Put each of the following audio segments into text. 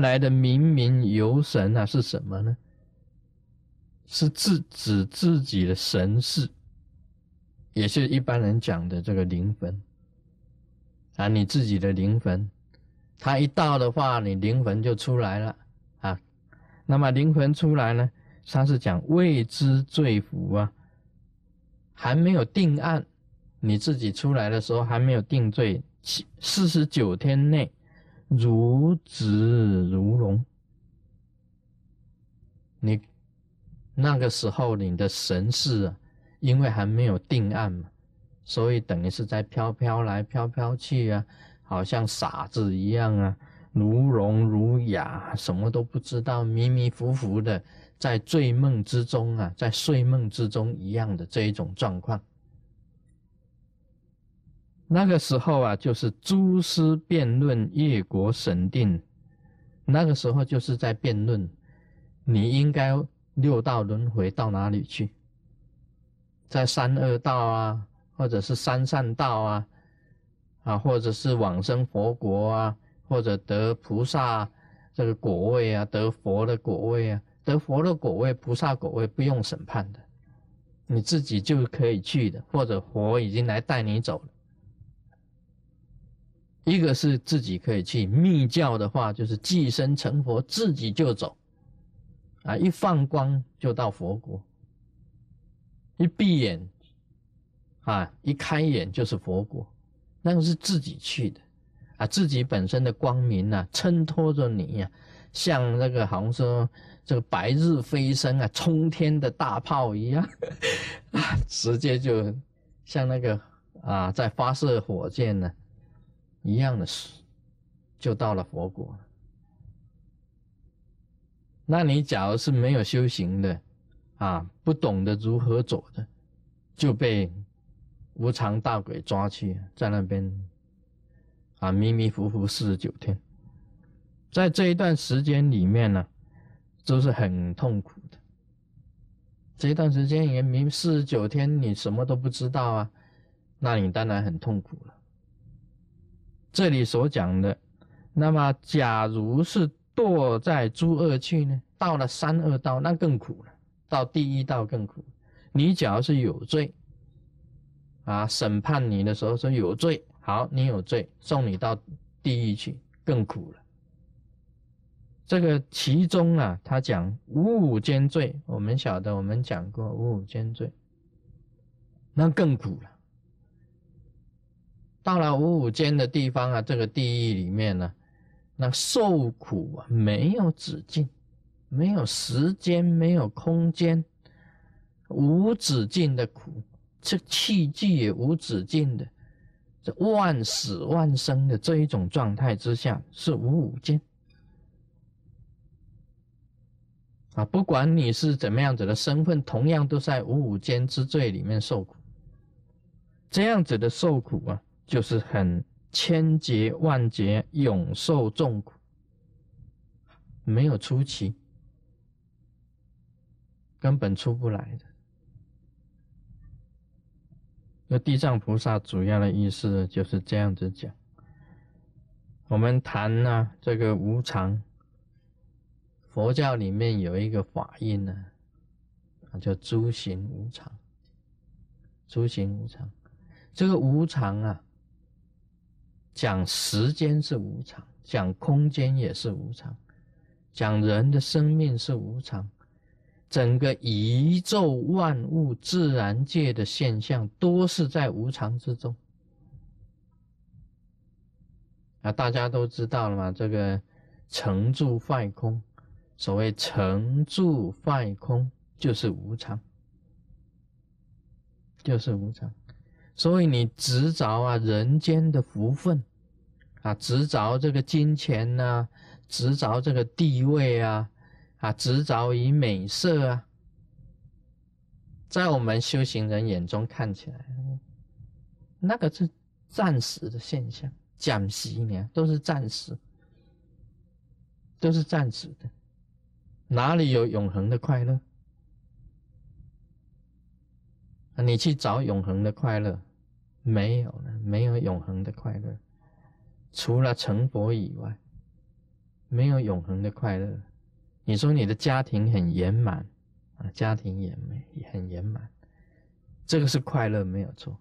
来的明明游神啊，是什么呢？是自指自己的神识，也是一般人讲的这个灵魂啊，你自己的灵魂，它一到的话，你灵魂就出来了啊。那么灵魂出来呢，他是讲未知罪福啊，还没有定案，你自己出来的时候还没有定罪，七四十九天内如子如龙，你。那个时候你的神识啊，因为还没有定案嘛，所以等于是在飘飘来飘飘去啊，好像傻子一样啊，如聋如哑，什么都不知道，迷迷糊糊的在醉梦之中啊，在睡梦之中一样的这一种状况。那个时候啊，就是诸师辩论，业果审定，那个时候就是在辩论，你应该。六道轮回到哪里去？在三恶道啊，或者是三善道啊，啊，或者是往生佛国啊，或者得菩萨这个果位啊，得佛的果位啊，得佛的果位、菩萨果位不用审判的，你自己就可以去的，或者佛已经来带你走了。一个是自己可以去，密教的话就是寄生成佛，自己就走。啊！一放光就到佛国，一闭眼，啊，一开眼就是佛国，那个是自己去的，啊，自己本身的光明啊，衬托着你呀，像那个好像说这个白日飞升啊，冲天的大炮一样，啊，直接就像那个啊，在发射火箭呢一样的事，就到了佛国。那你假如是没有修行的，啊，不懂得如何走的，就被无常大鬼抓去，在那边啊迷迷糊糊四十九天，在这一段时间里面呢，都是很痛苦的。这一段时间也明四十九天，你什么都不知道啊，那你当然很痛苦了。这里所讲的，那么假如是。堕在诸恶趣呢？到了三恶道，那更苦了。到第一道更苦。你假如是有罪，啊，审判你的时候说有罪，好，你有罪，送你到地狱去，更苦了。这个其中啊，他讲五五间罪，我们晓得，我们讲过五五间罪，那更苦了。到了五五间的地方啊，这个地狱里面呢。那受苦啊，没有止境，没有时间，没有空间，无止境的苦，这气聚也无止境的，这万死万生的这一种状态之下，是无五间啊。不管你是怎么样子的身份，同样都在五五间之罪里面受苦。这样子的受苦啊，就是很。千劫万劫，永受重苦，没有出期，根本出不来的。那地藏菩萨主要的意思就是这样子讲。我们谈呢，这个无常，佛教里面有一个法印呢，叫诸行无常。诸行无常，这个无常啊。讲时间是无常，讲空间也是无常，讲人的生命是无常，整个宇宙万物自然界的现象都是在无常之中。啊，大家都知道了嘛？这个成住坏空，所谓成住坏空就是无常，就是无常。所以你执着啊，人间的福分。啊，执着这个金钱呐，执着这个地位啊，啊，执着于美色啊，在我们修行人眼中看起来，那个是暂时的现象，讲习呢都是暂时，都是暂时的，哪里有永恒的快乐？你去找永恒的快乐，没有了，没有永恒的快乐。除了成佛以外，没有永恒的快乐。你说你的家庭很圆满啊，家庭也没很圆满，这个是快乐没有错。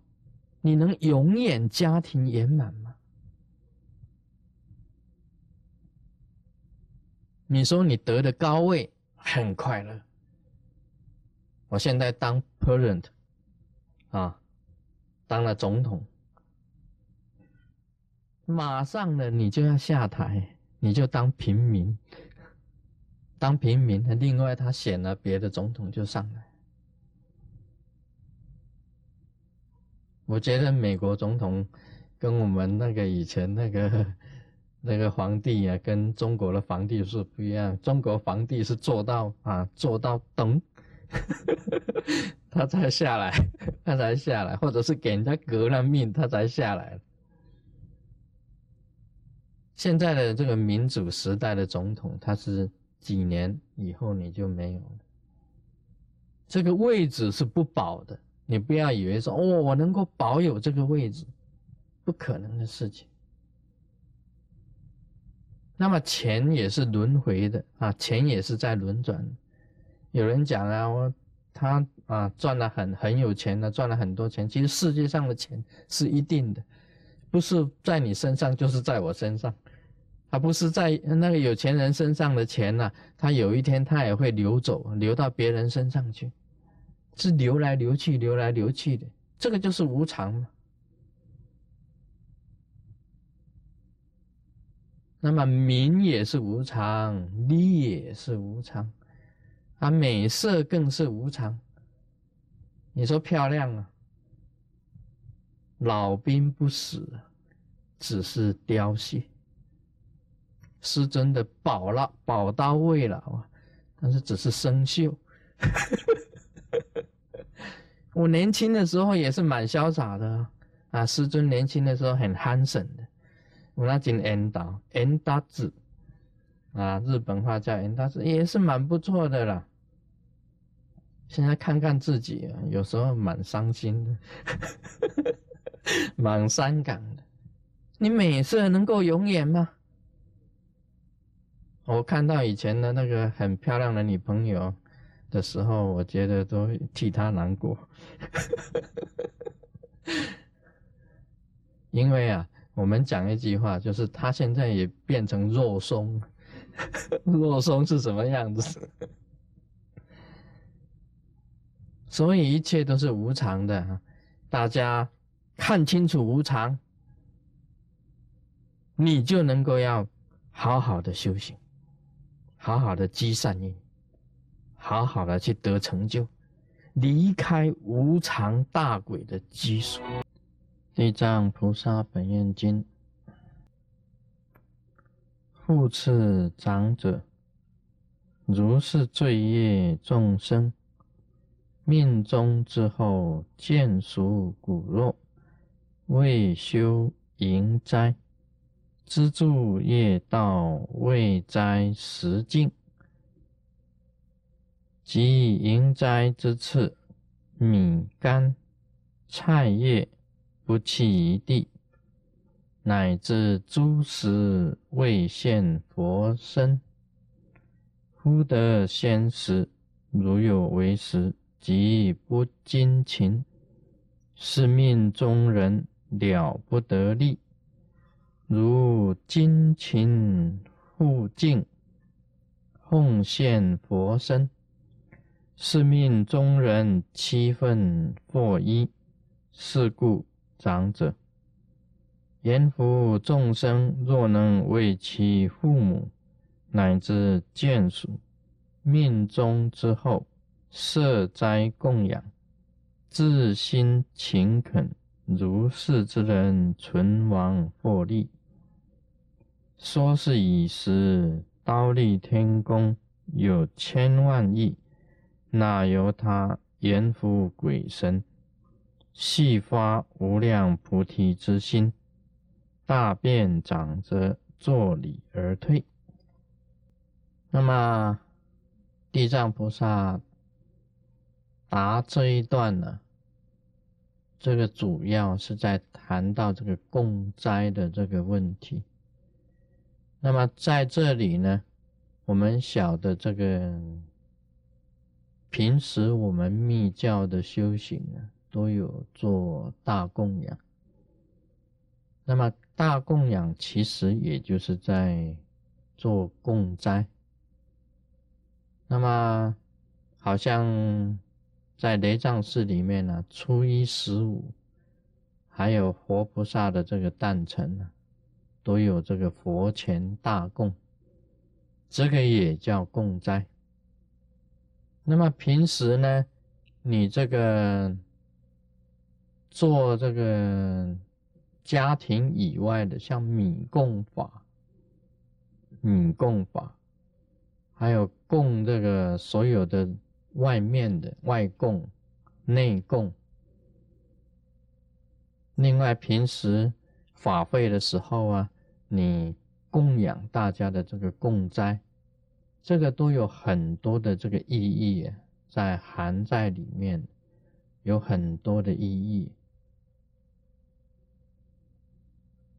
你能永远家庭圆满吗？你说你得的高位很快乐，我现在当 parent 啊，当了总统，马上呢你就要下台，你就当平民，当平民，另外他选了别的总统就上来。我觉得美国总统跟我们那个以前那个。那个皇帝啊，跟中国的皇帝是不一样。中国皇帝是做到啊，做到等，他才下来，他才下来，或者是给人家革了命，他才下来。现在的这个民主时代的总统，他是几年以后你就没有了，这个位置是不保的。你不要以为说哦，我能够保有这个位置，不可能的事情。那么钱也是轮回的啊，钱也是在轮转。有人讲啊，我他啊赚了很很有钱的，赚了很多钱。其实世界上的钱是一定的，不是在你身上就是在我身上，而不是在那个有钱人身上的钱呢，他有一天他也会流走，流到别人身上去，是流来流去，流来流去的。这个就是无常嘛。那么名也是无常，利也是无常，啊，美色更是无常。你说漂亮啊，老兵不死，只是凋谢。师尊的宝了，宝刀未老啊，但是只是生锈。我年轻的时候也是蛮潇洒的啊，师尊年轻的时候很憨神的。我那进 N 岛 N 大字啊，日本话叫 N 大字，也是蛮不错的啦。现在看看自己，有时候蛮伤心的，蛮伤感的。你美色能够永远吗？我看到以前的那个很漂亮的女朋友的时候，我觉得都替她难过，因为啊。我们讲一句话，就是她现在也变成肉松，肉松是什么样子？所以一切都是无常的，大家看清楚无常，你就能够要好好的修行，好好的积善因，好好的去得成就，离开无常大鬼的拘束。地藏菩萨本愿经，复次长者，如是罪业众生，命中之后见属骨肉，未修淫灾，资助业道未斋实境，即淫斋之次，米干菜叶。不弃一地，乃至诸时未现佛身，忽得先食，如有为食，即不精勤，是命中人了不得力。如精勤护净，奉献佛身，是命中人七分或一。是故。长者言：夫众生若能为其父母乃至眷属命中之后设斋供养，自心勤恳，如是之人存亡获利。说是以时刀立天宫有千万亿，哪由他言夫鬼神？细发无量菩提之心，大便长者坐礼而退。那么地藏菩萨答这一段呢？这个主要是在谈到这个供斋的这个问题。那么在这里呢，我们晓得这个平时我们密教的修行啊，都有做大供养。那么大供养其实也就是在做供斋。那么好像在雷藏寺里面呢，初一十五，还有活菩萨的这个诞辰呢。都有这个佛前大供，这个也叫供斋。那么平时呢，你这个做这个家庭以外的，像米供法、米供法，还有供这个所有的外面的外供、内供。另外平时法会的时候啊。你供养大家的这个供斋，这个都有很多的这个意义在含在里面，有很多的意义。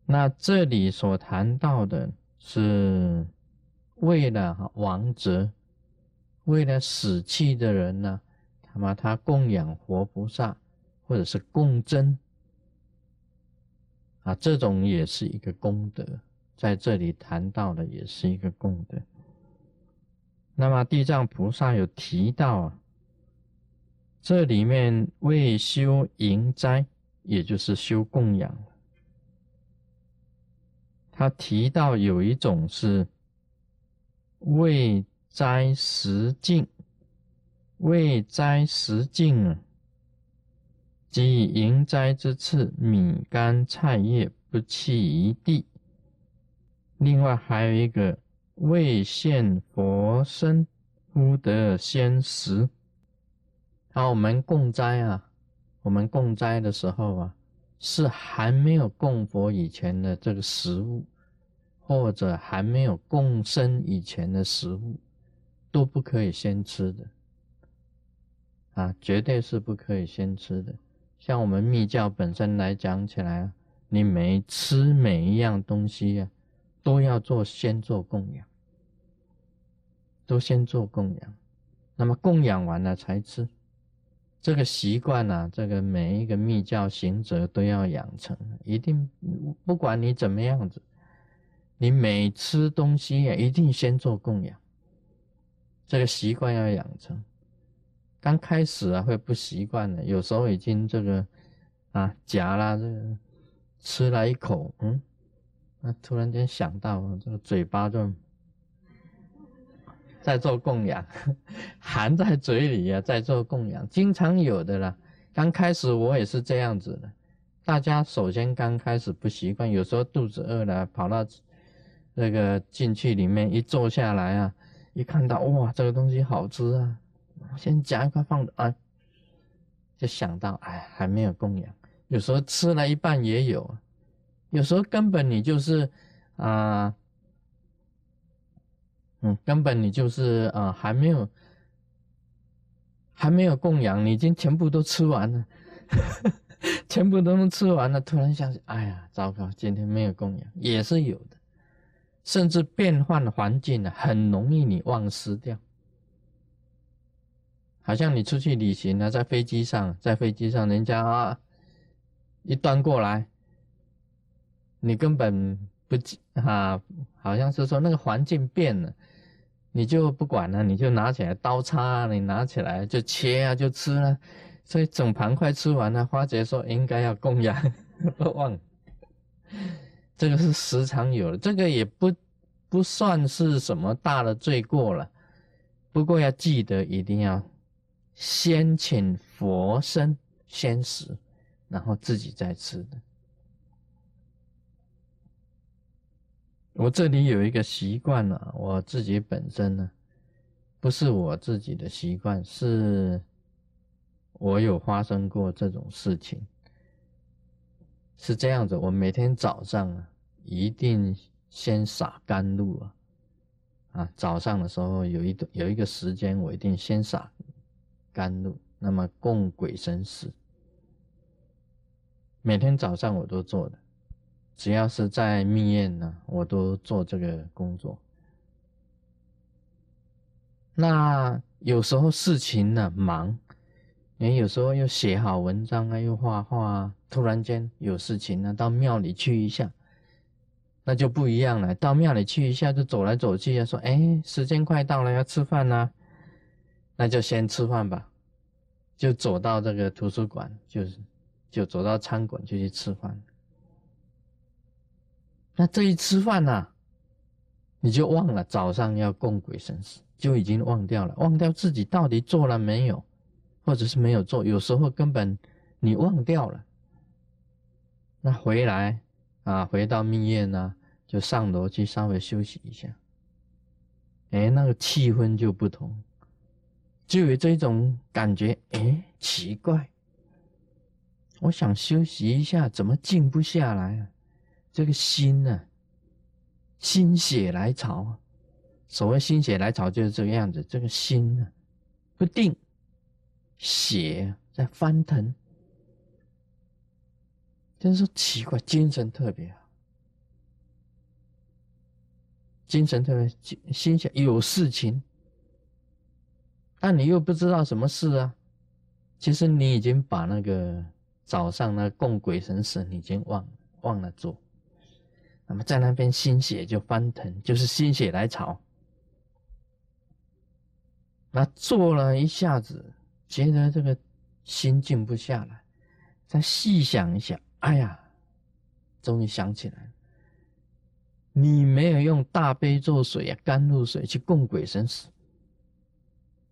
那这里所谈到的是为了王者，为了死去的人呢，他妈他供养活菩萨，或者是供真。啊，这种也是一个功德，在这里谈到的也是一个功德。那么地藏菩萨有提到啊，这里面为修营斋，也就是修供养，他提到有一种是为斋食净，未斋食净。即迎斋之次，米干菜叶不弃一地。另外还有一个未现佛身，忽得先食。好，我们供斋啊，我们供斋的时候啊，是还没有供佛以前的这个食物，或者还没有供生以前的食物，都不可以先吃的。啊，绝对是不可以先吃的。像我们密教本身来讲起来，你每吃每一样东西啊，都要做先做供养，都先做供养，那么供养完了才吃，这个习惯呢，这个每一个密教行者都要养成，一定不管你怎么样子，你每吃东西也一定先做供养，这个习惯要养成。刚开始啊会不习惯的，有时候已经这个啊夹了这个吃了一口，嗯，那突然间想到这个嘴巴就在做供养，含在嘴里啊在做供养，经常有的啦。刚开始我也是这样子的，大家首先刚开始不习惯，有时候肚子饿了，跑到那个进去里面一坐下来啊，一看到哇这个东西好吃啊。先夹一块放着啊，就想到哎，还没有供养。有时候吃了一半也有，有时候根本你就是啊，嗯，根本你就是啊，还没有还没有供养，你已经全部都吃完了，全部都能吃完了。突然想起，哎呀，糟糕，今天没有供养，也是有的。甚至变换环境呢，很容易你忘失掉。好像你出去旅行呢，在飞机上，在飞机上，人家啊一端过来，你根本不记啊，好像是说那个环境变了，你就不管了，你就拿起来刀叉，你拿起来就切啊，就吃了，所以整盘快吃完了。花姐说应该要供养，不 忘，这个是时常有的，这个也不不算是什么大的罪过了，不过要记得一定要。先请佛身先食，然后自己再吃的。我这里有一个习惯呢，我自己本身呢，不是我自己的习惯，是我有发生过这种事情。是这样子，我每天早上啊，一定先洒甘露啊，啊，早上的时候有一有一个时间，我一定先洒。甘露，那么供鬼神食，每天早上我都做的，只要是在密院呢，我都做这个工作。那有时候事情呢忙，你有时候又写好文章啊，又画画啊，突然间有事情呢，到庙里去一下，那就不一样了。到庙里去一下，就走来走去啊，说：“哎，时间快到了，要吃饭啦。”那就先吃饭吧，就走到这个图书馆，就是就走到餐馆就去吃饭。那这一吃饭呢，你就忘了早上要供鬼神使。就已经忘掉了，忘掉自己到底做了没有，或者是没有做。有时候根本你忘掉了，那回来啊，回到密院呢，就上楼去稍微休息一下。哎，那个气氛就不同，就有这种感觉。哎，奇怪，我想休息一下，怎么静不下来啊？这个心呢，心血来潮啊。所谓心血来潮就是这个样子，这个心呢不定，血在翻腾，就是奇怪，精神特别好，精神特别心血有事情，但你又不知道什么事啊。其实你已经把那个早上那供鬼神使你已经忘忘了做，那么在那边心血就翻腾，就是心血来潮。那做了一下子，觉得这个心静不下来，再细想一想，哎呀，终于想起来了你没有用大悲咒水啊、甘露水去供鬼神使，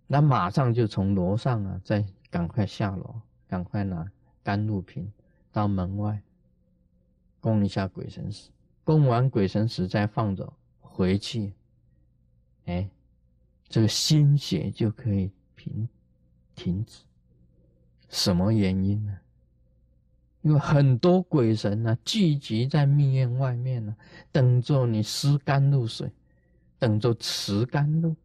那马上就从楼上啊，再赶快下楼，赶快拿甘露瓶到门外供一下鬼神使，供完鬼神使再放着回去，哎。这个心血就可以平停止，什么原因呢？因为很多鬼神呢聚集在密院外面呢，等着你施甘露水，等着持甘露。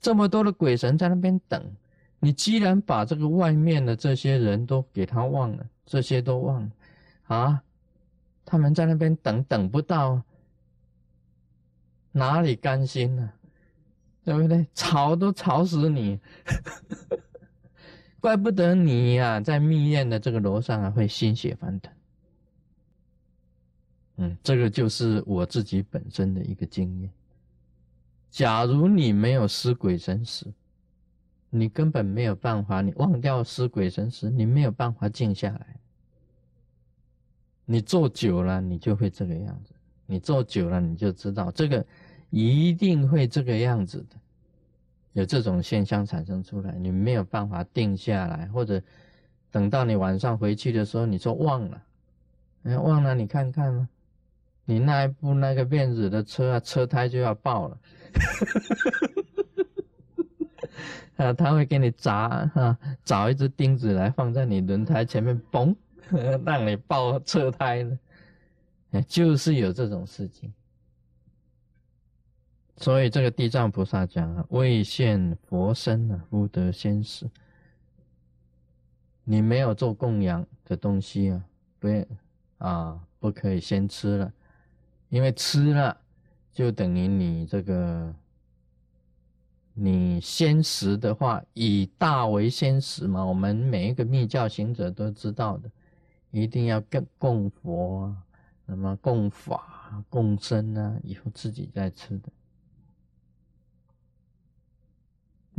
这么多的鬼神在那边等，你既然把这个外面的这些人都给他忘了，这些都忘了啊，他们在那边等等不到，哪里甘心呢？对不对？吵都吵死你，怪不得你呀，在密院的这个楼上啊，会心血翻腾。嗯，这个就是我自己本身的一个经验。假如你没有失鬼神使，你根本没有办法，你忘掉失鬼神使，你没有办法静下来。你做久了，你就会这个样子。你做久了，你就知道这个。一定会这个样子的，有这种现象产生出来，你没有办法定下来，或者等到你晚上回去的时候，你说忘了，哎，忘了，你看看吗？你那一部那个辫子的车啊，车胎就要爆了，啊，他会给你砸哈，找一只钉子来放在你轮胎前面，嘣，让你爆车胎呢，哎，就是有这种事情。所以这个地藏菩萨讲啊，未现佛身啊，福德先死。你没有做供养的东西啊，不啊，不可以先吃了，因为吃了就等于你这个，你先食的话，以大为先食嘛。我们每一个密教行者都知道的，一定要供供佛啊，那么供法、供身啊，以后自己再吃的。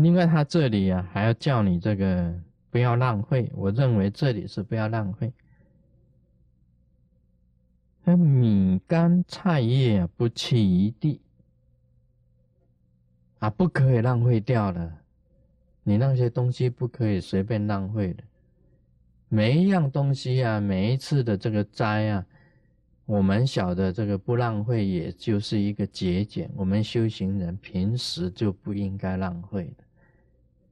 另外，他这里啊，还要叫你这个不要浪费。我认为这里是不要浪费。那米干菜叶啊，不弃一地啊，不可以浪费掉了。你那些东西不可以随便浪费的。每一样东西啊，每一次的这个摘啊，我们晓得这个不浪费，也就是一个节俭。我们修行人平时就不应该浪费的。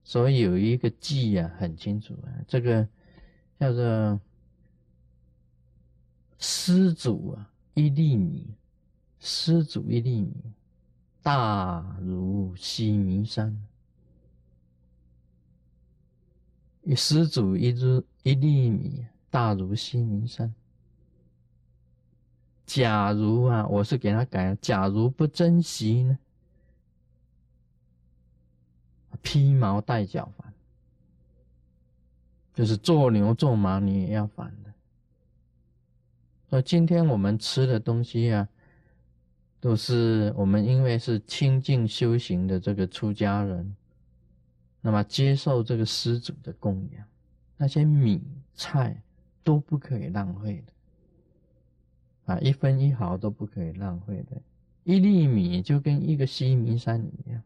所以有一个记啊，很清楚啊，这个叫做施主啊，一粒米，施主一粒米，大如西弥山。施主一只一粒米，大如西弥山。假如啊，我是给他改，假如不珍惜呢，披毛戴角烦，就是做牛做马你也要烦的。那今天我们吃的东西啊，都是我们因为是清净修行的这个出家人，那么接受这个施主的供养，那些米菜都不可以浪费的，啊，一分一毫都不可以浪费的，一粒米就跟一个西弥山一样。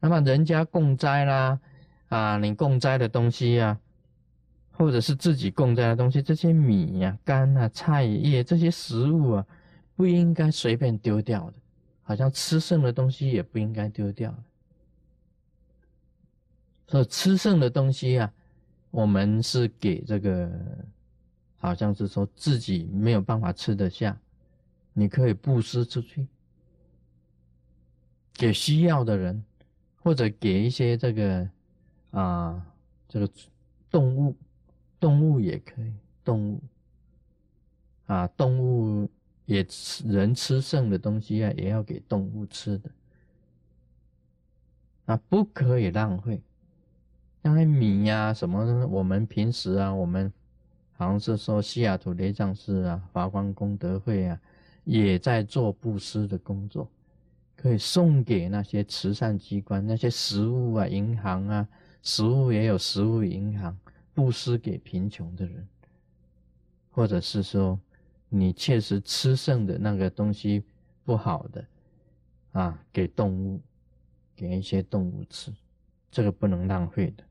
那么人家供斋啦，啊，你供斋的东西啊。或者是自己供斋的东西，这些米呀、干啊、菜叶这些食物啊，不应该随便丢掉的。好像吃剩的东西也不应该丢掉。所以吃剩的东西啊，我们是给这个，好像是说自己没有办法吃得下，你可以布施出去，给需要的人，或者给一些这个啊这个动物。动物也可以，动物啊，动物也吃人吃剩的东西啊，也要给动物吃的啊，不可以浪费。像那米呀什么，我们平时啊，我们好像是说西雅图雷藏寺啊、华光功德会啊，也在做布施的工作，可以送给那些慈善机关、那些食物啊、银行啊，食物也有食物银行。布施给贫穷的人，或者是说，你确实吃剩的那个东西不好的，啊，给动物，给一些动物吃，这个不能浪费的。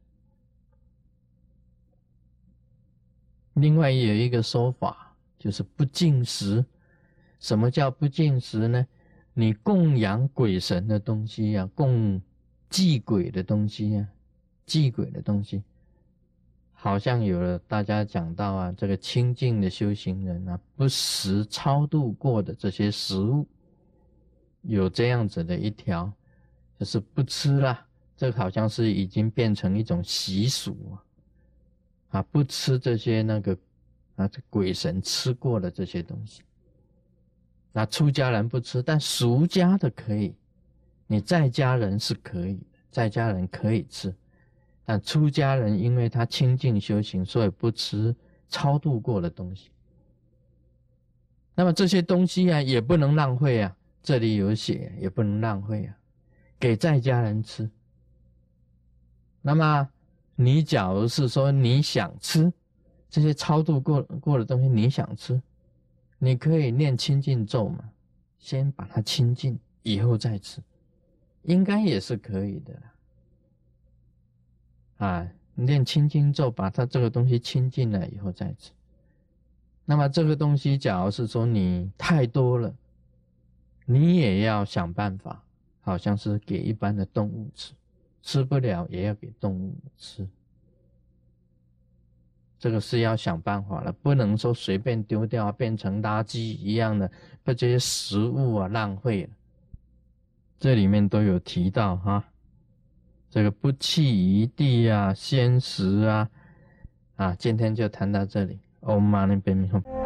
另外有一个说法，就是不进食。什么叫不进食呢？你供养鬼神的东西呀，供祭鬼的东西呀，祭鬼的东西。好像有了大家讲到啊，这个清净的修行人啊，不食超度过的这些食物，有这样子的一条，就是不吃了。这好像是已经变成一种习俗啊，啊，不吃这些那个啊，这鬼神吃过的这些东西。那出家人不吃，但俗家的可以，你在家人是可以的，在家人可以吃。但出家人因为他清净修行，所以不吃超度过的东西。那么这些东西啊，也不能浪费啊。这里有写，也不能浪费啊，给在家人吃。那么你假如是说你想吃这些超度过过的东西，你想吃，你可以念清净咒嘛，先把它清净，以后再吃，应该也是可以的。啊，念清净咒，把它这个东西清净了以后再吃。那么这个东西，假如是说你太多了，你也要想办法，好像是给一般的动物吃，吃不了也要给动物吃。这个是要想办法了，不能说随便丢掉，变成垃圾一样的，把这些食物啊浪费了。这里面都有提到哈。这个不弃一地啊，先食啊，啊，今天就谈到这里。Om Mani Padme Hum。